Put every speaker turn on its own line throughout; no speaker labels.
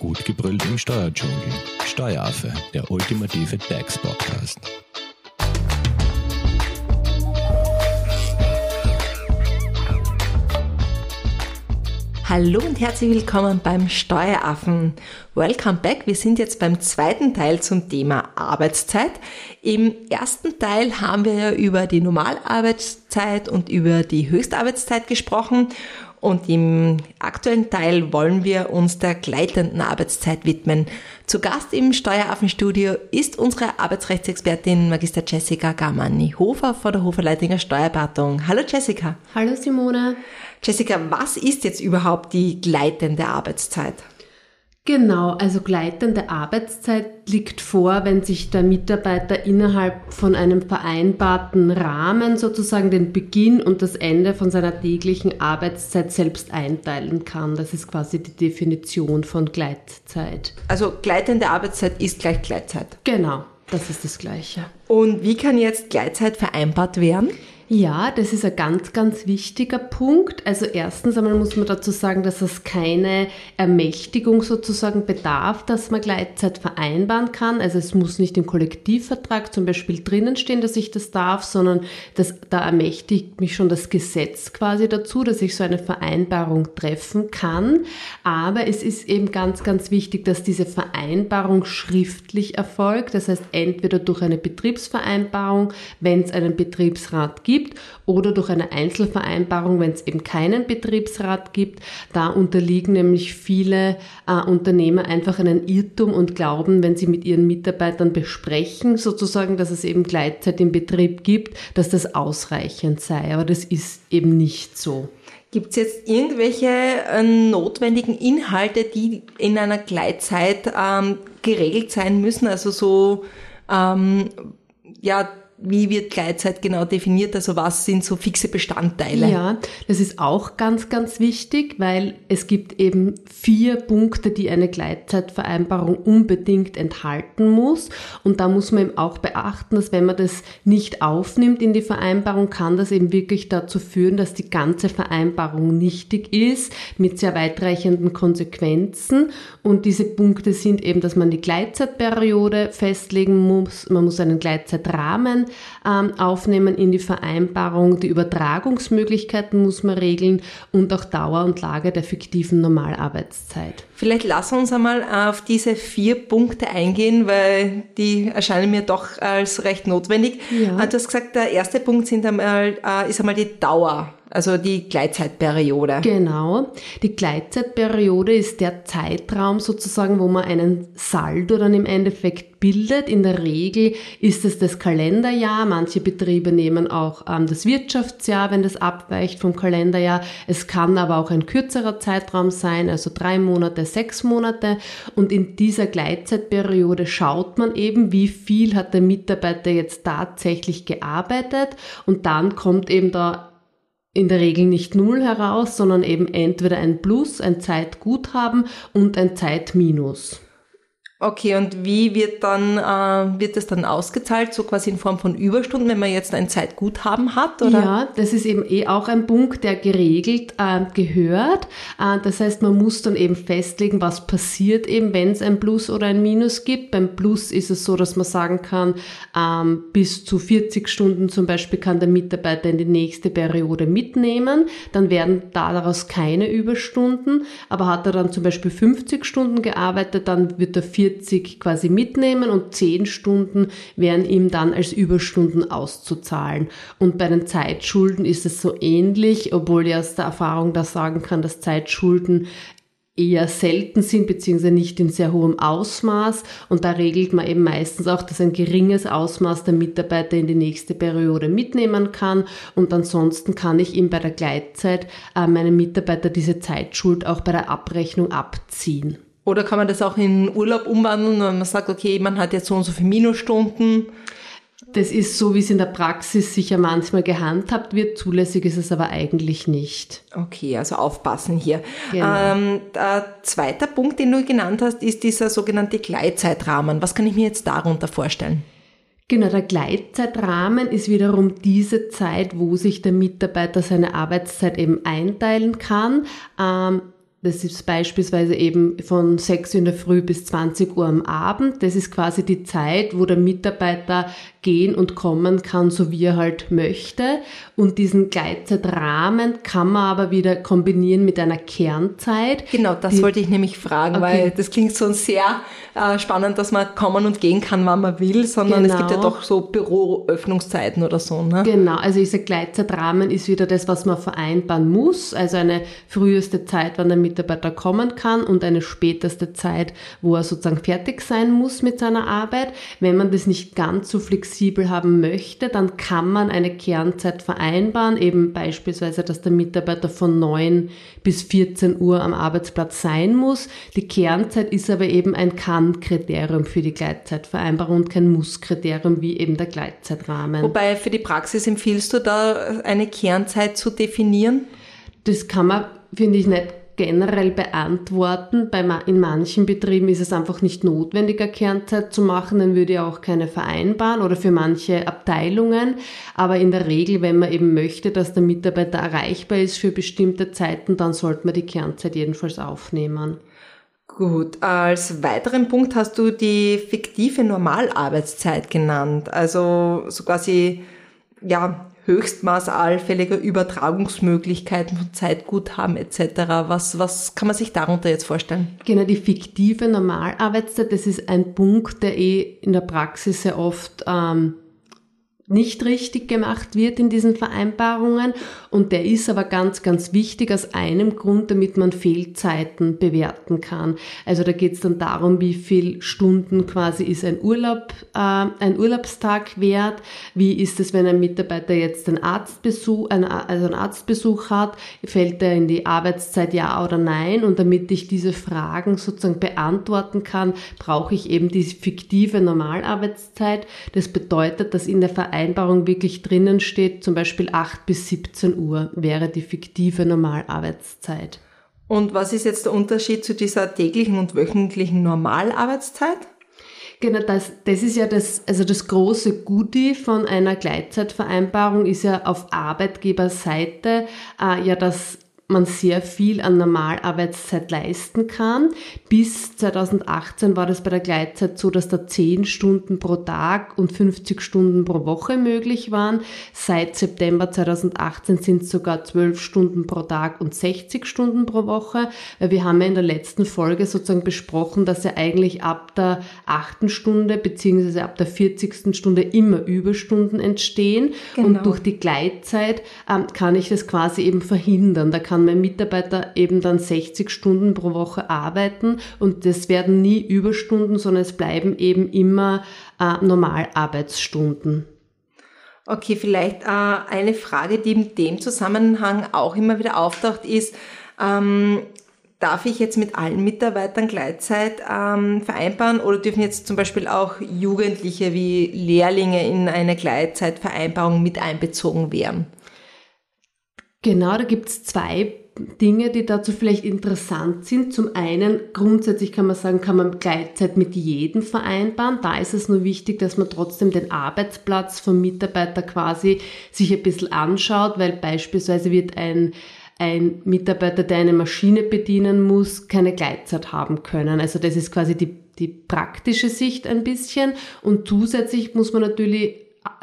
Gut gebrüllt im Steuerdschungel. Steueraffe, der ultimative DAX-Podcast.
Hallo und herzlich willkommen beim Steueraffen. Welcome back. Wir sind jetzt beim zweiten Teil zum Thema Arbeitszeit. Im ersten Teil haben wir ja über die Normalarbeitszeit und über die Höchstarbeitszeit gesprochen und im aktuellen Teil wollen wir uns der gleitenden Arbeitszeit widmen. Zu Gast im Steueraffenstudio ist unsere Arbeitsrechtsexpertin Magister Jessica Garmani-Hofer von der Hoferleitinger Steuerberatung. Hallo Jessica.
Hallo Simone.
Jessica, was ist jetzt überhaupt die gleitende Arbeitszeit?
Genau, also gleitende Arbeitszeit liegt vor, wenn sich der Mitarbeiter innerhalb von einem vereinbarten Rahmen sozusagen den Beginn und das Ende von seiner täglichen Arbeitszeit selbst einteilen kann. Das ist quasi die Definition von Gleitzeit.
Also gleitende Arbeitszeit ist gleich Gleitzeit.
Genau, das ist das Gleiche.
Und wie kann jetzt Gleitzeit vereinbart werden?
Ja, das ist ein ganz, ganz wichtiger Punkt. Also erstens einmal muss man dazu sagen, dass es keine Ermächtigung sozusagen bedarf, dass man Gleitzeit vereinbaren kann. Also es muss nicht im Kollektivvertrag zum Beispiel drinnen stehen, dass ich das darf, sondern das, da ermächtigt mich schon das Gesetz quasi dazu, dass ich so eine Vereinbarung treffen kann. Aber es ist eben ganz, ganz wichtig, dass diese Vereinbarung schriftlich erfolgt. Das heißt, entweder durch eine Betriebsvereinbarung, wenn es einen Betriebsrat gibt, gibt oder durch eine Einzelvereinbarung, wenn es eben keinen Betriebsrat gibt. Da unterliegen nämlich viele äh, Unternehmer einfach einen Irrtum und glauben, wenn sie mit ihren Mitarbeitern besprechen, sozusagen, dass es eben Gleitzeit im Betrieb gibt, dass das ausreichend sei. Aber das ist eben nicht so.
Gibt es jetzt irgendwelche äh, notwendigen Inhalte, die in einer Gleitzeit ähm, geregelt sein müssen? Also so ähm, ja wie wird Gleitzeit genau definiert? Also was sind so fixe Bestandteile?
Ja, das ist auch ganz, ganz wichtig, weil es gibt eben vier Punkte, die eine Gleitzeitvereinbarung unbedingt enthalten muss. Und da muss man eben auch beachten, dass wenn man das nicht aufnimmt in die Vereinbarung, kann das eben wirklich dazu führen, dass die ganze Vereinbarung nichtig ist, mit sehr weitreichenden Konsequenzen. Und diese Punkte sind eben, dass man die Gleitzeitperiode festlegen muss, man muss einen Gleitzeitrahmen ähm, aufnehmen in die Vereinbarung. Die Übertragungsmöglichkeiten muss man regeln und auch Dauer und Lage der fiktiven Normalarbeitszeit.
Vielleicht lass uns einmal auf diese vier Punkte eingehen, weil die erscheinen mir doch als recht notwendig. Ja. Du hast gesagt, der erste Punkt sind einmal, äh, ist einmal die Dauer also die Gleitzeitperiode.
Genau. Die Gleitzeitperiode ist der Zeitraum sozusagen, wo man einen Saldo dann im Endeffekt bildet. In der Regel ist es das Kalenderjahr. Manche Betriebe nehmen auch ähm, das Wirtschaftsjahr, wenn das abweicht vom Kalenderjahr. Es kann aber auch ein kürzerer Zeitraum sein, also drei Monate, sechs Monate. Und in dieser Gleitzeitperiode schaut man eben, wie viel hat der Mitarbeiter jetzt tatsächlich gearbeitet. Und dann kommt eben da in der Regel nicht Null heraus, sondern eben entweder ein Plus, ein Zeitguthaben und ein Zeitminus.
Okay, und wie wird dann äh, wird das dann ausgezahlt, so quasi in Form von Überstunden, wenn man jetzt ein Zeitguthaben hat? Oder?
Ja, das ist eben eh auch ein Punkt, der geregelt äh, gehört. Äh, das heißt, man muss dann eben festlegen, was passiert eben, wenn es ein Plus oder ein Minus gibt. Beim Plus ist es so, dass man sagen kann, ähm, bis zu 40 Stunden zum Beispiel kann der Mitarbeiter in die nächste Periode mitnehmen. Dann werden daraus keine Überstunden. Aber hat er dann zum Beispiel 50 Stunden gearbeitet, dann wird er 40 40 quasi mitnehmen und 10 Stunden wären ihm dann als Überstunden auszuzahlen. Und bei den Zeitschulden ist es so ähnlich, obwohl ich aus der Erfahrung da sagen kann, dass Zeitschulden eher selten sind, beziehungsweise nicht in sehr hohem Ausmaß. Und da regelt man eben meistens auch, dass ein geringes Ausmaß der Mitarbeiter in die nächste Periode mitnehmen kann. Und ansonsten kann ich ihm bei der Gleitzeit äh, meinem Mitarbeiter diese Zeitschuld auch bei der Abrechnung abziehen.
Oder kann man das auch in Urlaub umwandeln, wenn man sagt, okay, man hat jetzt so und so viele Minusstunden?
Das ist so, wie es in der Praxis sicher manchmal gehandhabt wird. Zulässig ist es aber eigentlich nicht.
Okay, also aufpassen hier. Genau. Ähm, der zweite Punkt, den du genannt hast, ist dieser sogenannte Gleitzeitrahmen. Was kann ich mir jetzt darunter vorstellen?
Genau, der Gleitzeitrahmen ist wiederum diese Zeit, wo sich der Mitarbeiter seine Arbeitszeit eben einteilen kann. Ähm, das ist beispielsweise eben von 6 Uhr in der Früh bis 20 Uhr am Abend. Das ist quasi die Zeit, wo der Mitarbeiter gehen und kommen kann, so wie er halt möchte. Und diesen Gleitzeitrahmen kann man aber wieder kombinieren mit einer Kernzeit.
Genau, das die, wollte ich nämlich fragen, okay. weil das klingt so sehr äh, spannend, dass man kommen und gehen kann, wann man will, sondern genau. es gibt ja genau. doch so Büroöffnungszeiten oder so. Ne?
Genau, also dieser Gleitzeitrahmen ist wieder das, was man vereinbaren muss. Also eine früheste Zeit, wann der Mitarbeiter kommen kann und eine späteste Zeit, wo er sozusagen fertig sein muss mit seiner Arbeit. Wenn man das nicht ganz so flexibel haben möchte, dann kann man eine Kernzeit vereinbaren, eben beispielsweise, dass der Mitarbeiter von 9 bis 14 Uhr am Arbeitsplatz sein muss. Die Kernzeit ist aber eben ein Kann-Kriterium für die Gleitzeitvereinbarung und kein Muss-Kriterium wie eben der Gleitzeitrahmen.
Wobei für die Praxis empfiehlst du da eine Kernzeit zu definieren?
Das kann man, finde ich, nicht generell beantworten. Bei, in manchen Betrieben ist es einfach nicht notwendig, eine Kernzeit zu machen, dann würde ich auch keine vereinbaren oder für manche Abteilungen. Aber in der Regel, wenn man eben möchte, dass der Mitarbeiter erreichbar ist für bestimmte Zeiten, dann sollte man die Kernzeit jedenfalls aufnehmen.
Gut, als weiteren Punkt hast du die fiktive Normalarbeitszeit genannt. Also so quasi, ja, Höchstmaß allfälliger Übertragungsmöglichkeiten von Zeitguthaben etc. Was, was kann man sich darunter jetzt vorstellen?
Genau, die fiktive Normalarbeitszeit, das ist ein Punkt, der eh in der Praxis sehr oft ähm, nicht richtig gemacht wird in diesen Vereinbarungen. Und der ist aber ganz, ganz wichtig aus einem Grund, damit man Fehlzeiten bewerten kann. Also da geht es dann darum, wie viel Stunden quasi ist ein Urlaub, äh, ein Urlaubstag wert, wie ist es, wenn ein Mitarbeiter jetzt einen Arztbesuch, ein, also einen Arztbesuch hat, fällt er in die Arbeitszeit ja oder nein? Und damit ich diese Fragen sozusagen beantworten kann, brauche ich eben diese fiktive Normalarbeitszeit. Das bedeutet, dass in der Vereinbarung Vereinbarung wirklich drinnen steht, zum Beispiel 8 bis 17 Uhr wäre die fiktive Normalarbeitszeit.
Und was ist jetzt der Unterschied zu dieser täglichen und wöchentlichen Normalarbeitszeit?
Genau, das, das ist ja das, also das große Goodie von einer Gleitzeitvereinbarung ist ja auf Arbeitgeberseite äh, ja das man sehr viel an Normalarbeitszeit leisten kann. Bis 2018 war das bei der Gleitzeit so, dass da 10 Stunden pro Tag und 50 Stunden pro Woche möglich waren. Seit September 2018 sind es sogar 12 Stunden pro Tag und 60 Stunden pro Woche. Wir haben ja in der letzten Folge sozusagen besprochen, dass ja eigentlich ab der achten Stunde beziehungsweise ab der 40. Stunde immer Überstunden entstehen. Genau. Und durch die Gleitzeit ähm, kann ich das quasi eben verhindern. Da kann kann mein Mitarbeiter eben dann 60 Stunden pro Woche arbeiten und das werden nie Überstunden, sondern es bleiben eben immer äh, Normalarbeitsstunden.
Okay, vielleicht äh, eine Frage, die in dem Zusammenhang auch immer wieder auftaucht, ist, ähm, darf ich jetzt mit allen Mitarbeitern Gleitzeit ähm, vereinbaren oder dürfen jetzt zum Beispiel auch Jugendliche wie Lehrlinge in eine Gleitzeitvereinbarung mit einbezogen werden?
Genau, da gibt es zwei Dinge, die dazu vielleicht interessant sind. Zum einen, grundsätzlich kann man sagen, kann man Gleitzeit mit jedem vereinbaren. Da ist es nur wichtig, dass man trotzdem den Arbeitsplatz vom Mitarbeiter quasi sich ein bisschen anschaut, weil beispielsweise wird ein ein Mitarbeiter, der eine Maschine bedienen muss, keine Gleitzeit haben können. Also das ist quasi die, die praktische Sicht ein bisschen. Und zusätzlich muss man natürlich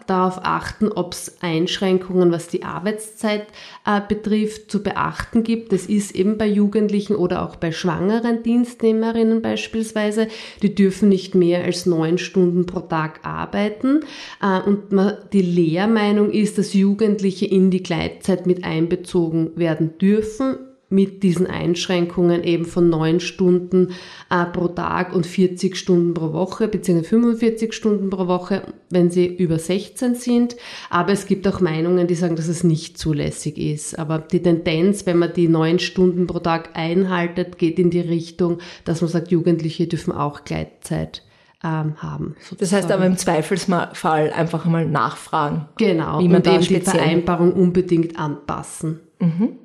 darauf achten, ob es Einschränkungen, was die Arbeitszeit äh, betrifft, zu beachten gibt. Das ist eben bei Jugendlichen oder auch bei schwangeren Dienstnehmerinnen beispielsweise. Die dürfen nicht mehr als neun Stunden pro Tag arbeiten. Äh, und man, die Lehrmeinung ist, dass Jugendliche in die Gleitzeit mit einbezogen werden dürfen mit diesen Einschränkungen eben von neun Stunden äh, pro Tag und 40 Stunden pro Woche, beziehungsweise 45 Stunden pro Woche, wenn sie über 16 sind. Aber es gibt auch Meinungen, die sagen, dass es nicht zulässig ist. Aber die Tendenz, wenn man die neun Stunden pro Tag einhaltet, geht in die Richtung, dass man sagt, Jugendliche dürfen auch Gleitzeit ähm, haben.
Sozusagen. Das heißt aber im Zweifelsfall einfach mal nachfragen.
Genau, wie man und eben die Vereinbarung unbedingt anpassen. Mhm.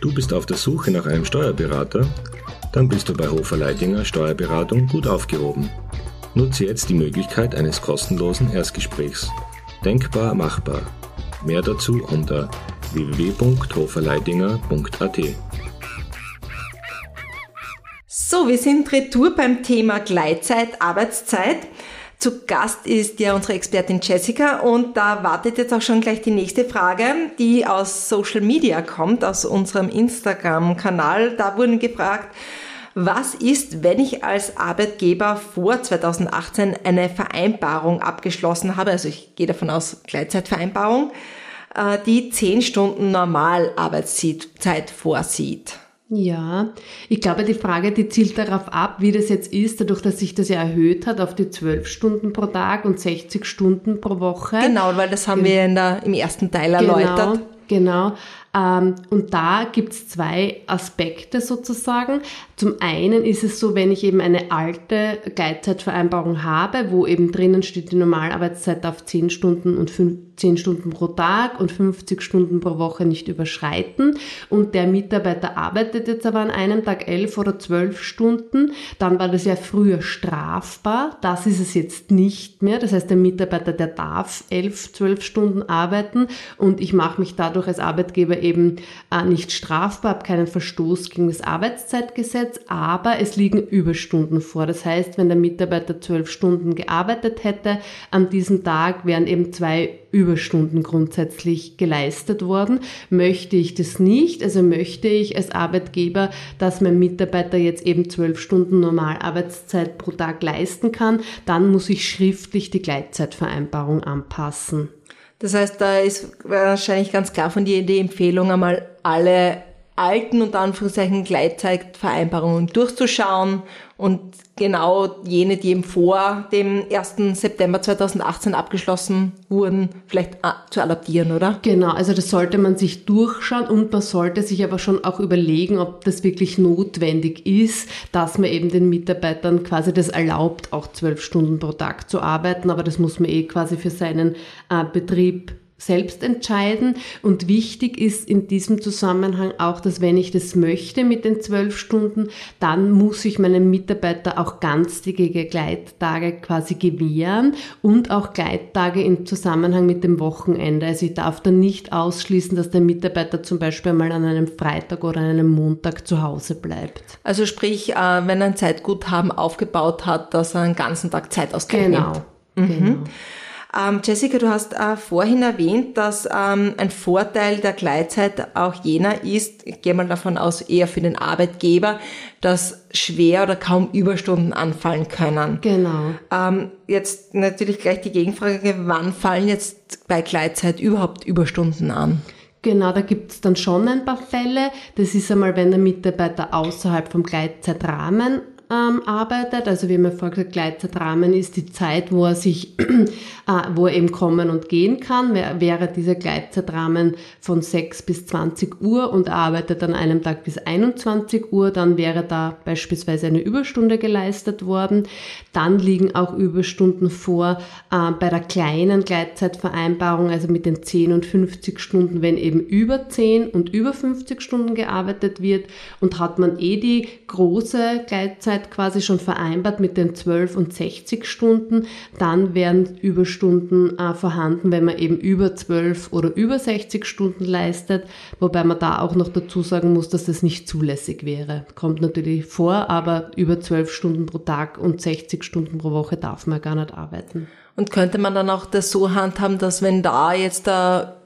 Du bist auf der Suche nach einem Steuerberater? Dann bist du bei Hofer Leidinger Steuerberatung gut aufgehoben. Nutze jetzt die Möglichkeit eines kostenlosen Erstgesprächs. Denkbar machbar. Mehr dazu unter www.hoferleidinger.at.
So, wir sind retour beim Thema Gleitzeit, Arbeitszeit. Zu Gast ist ja unsere Expertin Jessica und da wartet jetzt auch schon gleich die nächste Frage, die aus Social Media kommt, aus unserem Instagram-Kanal. Da wurden gefragt, was ist, wenn ich als Arbeitgeber vor 2018 eine Vereinbarung abgeschlossen habe, also ich gehe davon aus Gleitzeitvereinbarung, äh, die 10 Stunden Normalarbeitszeit vorsieht?
Ja, ich glaube, die Frage, die zielt darauf ab, wie das jetzt ist, dadurch, dass sich das ja erhöht hat auf die 12 Stunden pro Tag und 60 Stunden pro Woche.
Genau, weil das haben wir in der, im ersten Teil erläutert.
Genau, genau. Ähm, und da gibt's zwei Aspekte sozusagen. Zum einen ist es so, wenn ich eben eine alte Gleitzeitvereinbarung habe, wo eben drinnen steht, die Normalarbeitszeit auf 10 Stunden und 10 Stunden pro Tag und 50 Stunden pro Woche nicht überschreiten und der Mitarbeiter arbeitet jetzt aber an einem Tag 11 oder 12 Stunden, dann war das ja früher strafbar. Das ist es jetzt nicht mehr. Das heißt, der Mitarbeiter, der darf 11, 12 Stunden arbeiten und ich mache mich dadurch als Arbeitgeber eben äh, nicht strafbar, habe keinen Verstoß gegen das Arbeitszeitgesetz, aber es liegen Überstunden vor. Das heißt, wenn der Mitarbeiter zwölf Stunden gearbeitet hätte, an diesem Tag wären eben zwei Überstunden grundsätzlich geleistet worden. Möchte ich das nicht, also möchte ich als Arbeitgeber, dass mein Mitarbeiter jetzt eben zwölf Stunden Normalarbeitszeit pro Tag leisten kann, dann muss ich schriftlich die Gleitzeitvereinbarung anpassen.
Das heißt, da ist wahrscheinlich ganz klar von dir die Empfehlung, einmal alle alten und Anführungszeichen Gleitzeitvereinbarungen durchzuschauen und genau jene, die eben vor dem 1. September 2018 abgeschlossen wurden, vielleicht zu adaptieren, oder?
Genau, also das sollte man sich durchschauen und man sollte sich aber schon auch überlegen, ob das wirklich notwendig ist, dass man eben den Mitarbeitern quasi das erlaubt, auch zwölf Stunden pro Tag zu arbeiten, aber das muss man eh quasi für seinen äh, Betrieb selbst entscheiden. Und wichtig ist in diesem Zusammenhang auch, dass wenn ich das möchte mit den zwölf Stunden, dann muss ich meinem Mitarbeiter auch ganztägige Gleittage quasi gewähren und auch Gleittage im Zusammenhang mit dem Wochenende. Also ich darf dann nicht ausschließen, dass der Mitarbeiter zum Beispiel mal an einem Freitag oder an einem Montag zu Hause bleibt.
Also sprich, äh, wenn er ein Zeitguthaben aufgebaut hat, dass er einen ganzen Tag Zeit ausgleich
genau.
Mhm. Genau. Ähm, Jessica, du hast äh, vorhin erwähnt, dass ähm, ein Vorteil der Gleitzeit auch jener ist, ich gehe mal davon aus, eher für den Arbeitgeber, dass schwer oder kaum Überstunden anfallen können.
Genau.
Ähm, jetzt natürlich gleich die Gegenfrage, wann fallen jetzt bei Gleitzeit überhaupt Überstunden an?
Genau, da gibt es dann schon ein paar Fälle. Das ist einmal, wenn der Mitarbeiter außerhalb vom Gleitzeitrahmen ähm, arbeitet. Also wie man vorher gesagt, Gleitzeitrahmen ist die Zeit, wo er sich, äh, wo er eben kommen und gehen kann. Wäre dieser Gleitzeitrahmen von 6 bis 20 Uhr und arbeitet an einem Tag bis 21 Uhr, dann wäre da beispielsweise eine Überstunde geleistet worden. Dann liegen auch Überstunden vor äh, bei der kleinen Gleitzeitvereinbarung, also mit den 10 und 50 Stunden, wenn eben über 10 und über 50 Stunden gearbeitet wird und hat man eh die große Gleitzeit quasi schon vereinbart mit den 12 und 60 Stunden, dann wären Überstunden äh, vorhanden, wenn man eben über 12 oder über 60 Stunden leistet, wobei man da auch noch dazu sagen muss, dass das nicht zulässig wäre. Kommt natürlich vor, aber über 12 Stunden pro Tag und 60 Stunden pro Woche darf man gar nicht arbeiten.
Und könnte man dann auch das so handhaben, dass wenn da jetzt der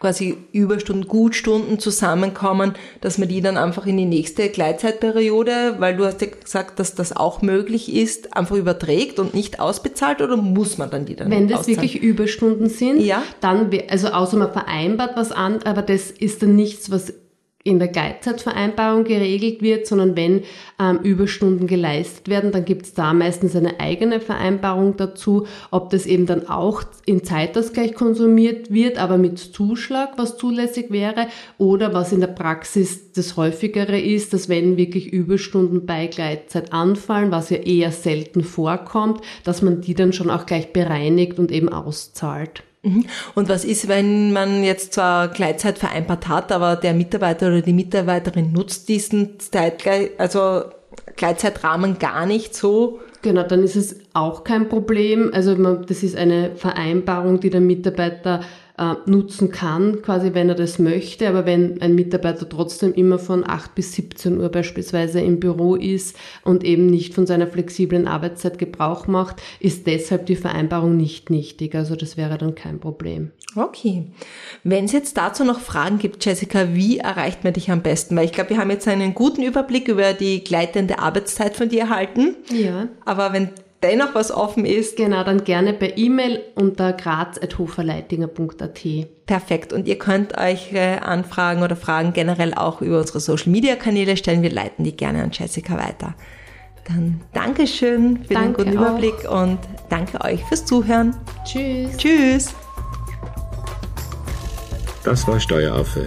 quasi Überstunden, Gutstunden zusammenkommen, dass man die dann einfach in die nächste Gleitzeitperiode, weil du hast ja gesagt, dass das auch möglich ist, einfach überträgt und nicht ausbezahlt oder muss man dann die dann
Wenn das auszahlen? wirklich Überstunden sind, ja. dann, also außer man vereinbart was an, aber das ist dann nichts, was in der Gleitzeitvereinbarung geregelt wird, sondern wenn ähm, Überstunden geleistet werden, dann gibt es da meistens eine eigene Vereinbarung dazu, ob das eben dann auch in Zeitausgleich konsumiert wird, aber mit Zuschlag, was zulässig wäre, oder was in der Praxis das häufigere ist, dass wenn wirklich Überstunden bei Gleitzeit anfallen, was ja eher selten vorkommt, dass man die dann schon auch gleich bereinigt und eben auszahlt.
Mhm. Und was ist, wenn man jetzt zwar Gleitzeit vereinbart hat, aber der Mitarbeiter oder die Mitarbeiterin nutzt diesen Zeitgleich, also Gleitzeitrahmen gar nicht so?
Genau, dann ist es auch kein Problem. Also das ist eine Vereinbarung, die der Mitarbeiter äh, nutzen kann, quasi wenn er das möchte. Aber wenn ein Mitarbeiter trotzdem immer von 8 bis 17 Uhr beispielsweise im Büro ist und eben nicht von seiner flexiblen Arbeitszeit Gebrauch macht, ist deshalb die Vereinbarung nicht nichtig. Also das wäre dann kein Problem.
Okay. Wenn es jetzt dazu noch Fragen gibt, Jessica, wie erreicht man dich am besten? Weil ich glaube, wir haben jetzt einen guten Überblick über die gleitende Arbeitszeit von dir erhalten.
Ja.
Aber wenn dennoch was offen ist.
Genau, dann gerne per E-Mail unter graz.hoferleitinger.at.
Perfekt. Und ihr könnt euch äh, Anfragen oder Fragen generell auch über unsere Social Media Kanäle stellen. Wir leiten die gerne an Jessica weiter. Dann Dankeschön für
danke
den guten
auch.
Überblick und danke euch fürs Zuhören.
Tschüss.
Tschüss.
Das war Steueraffe.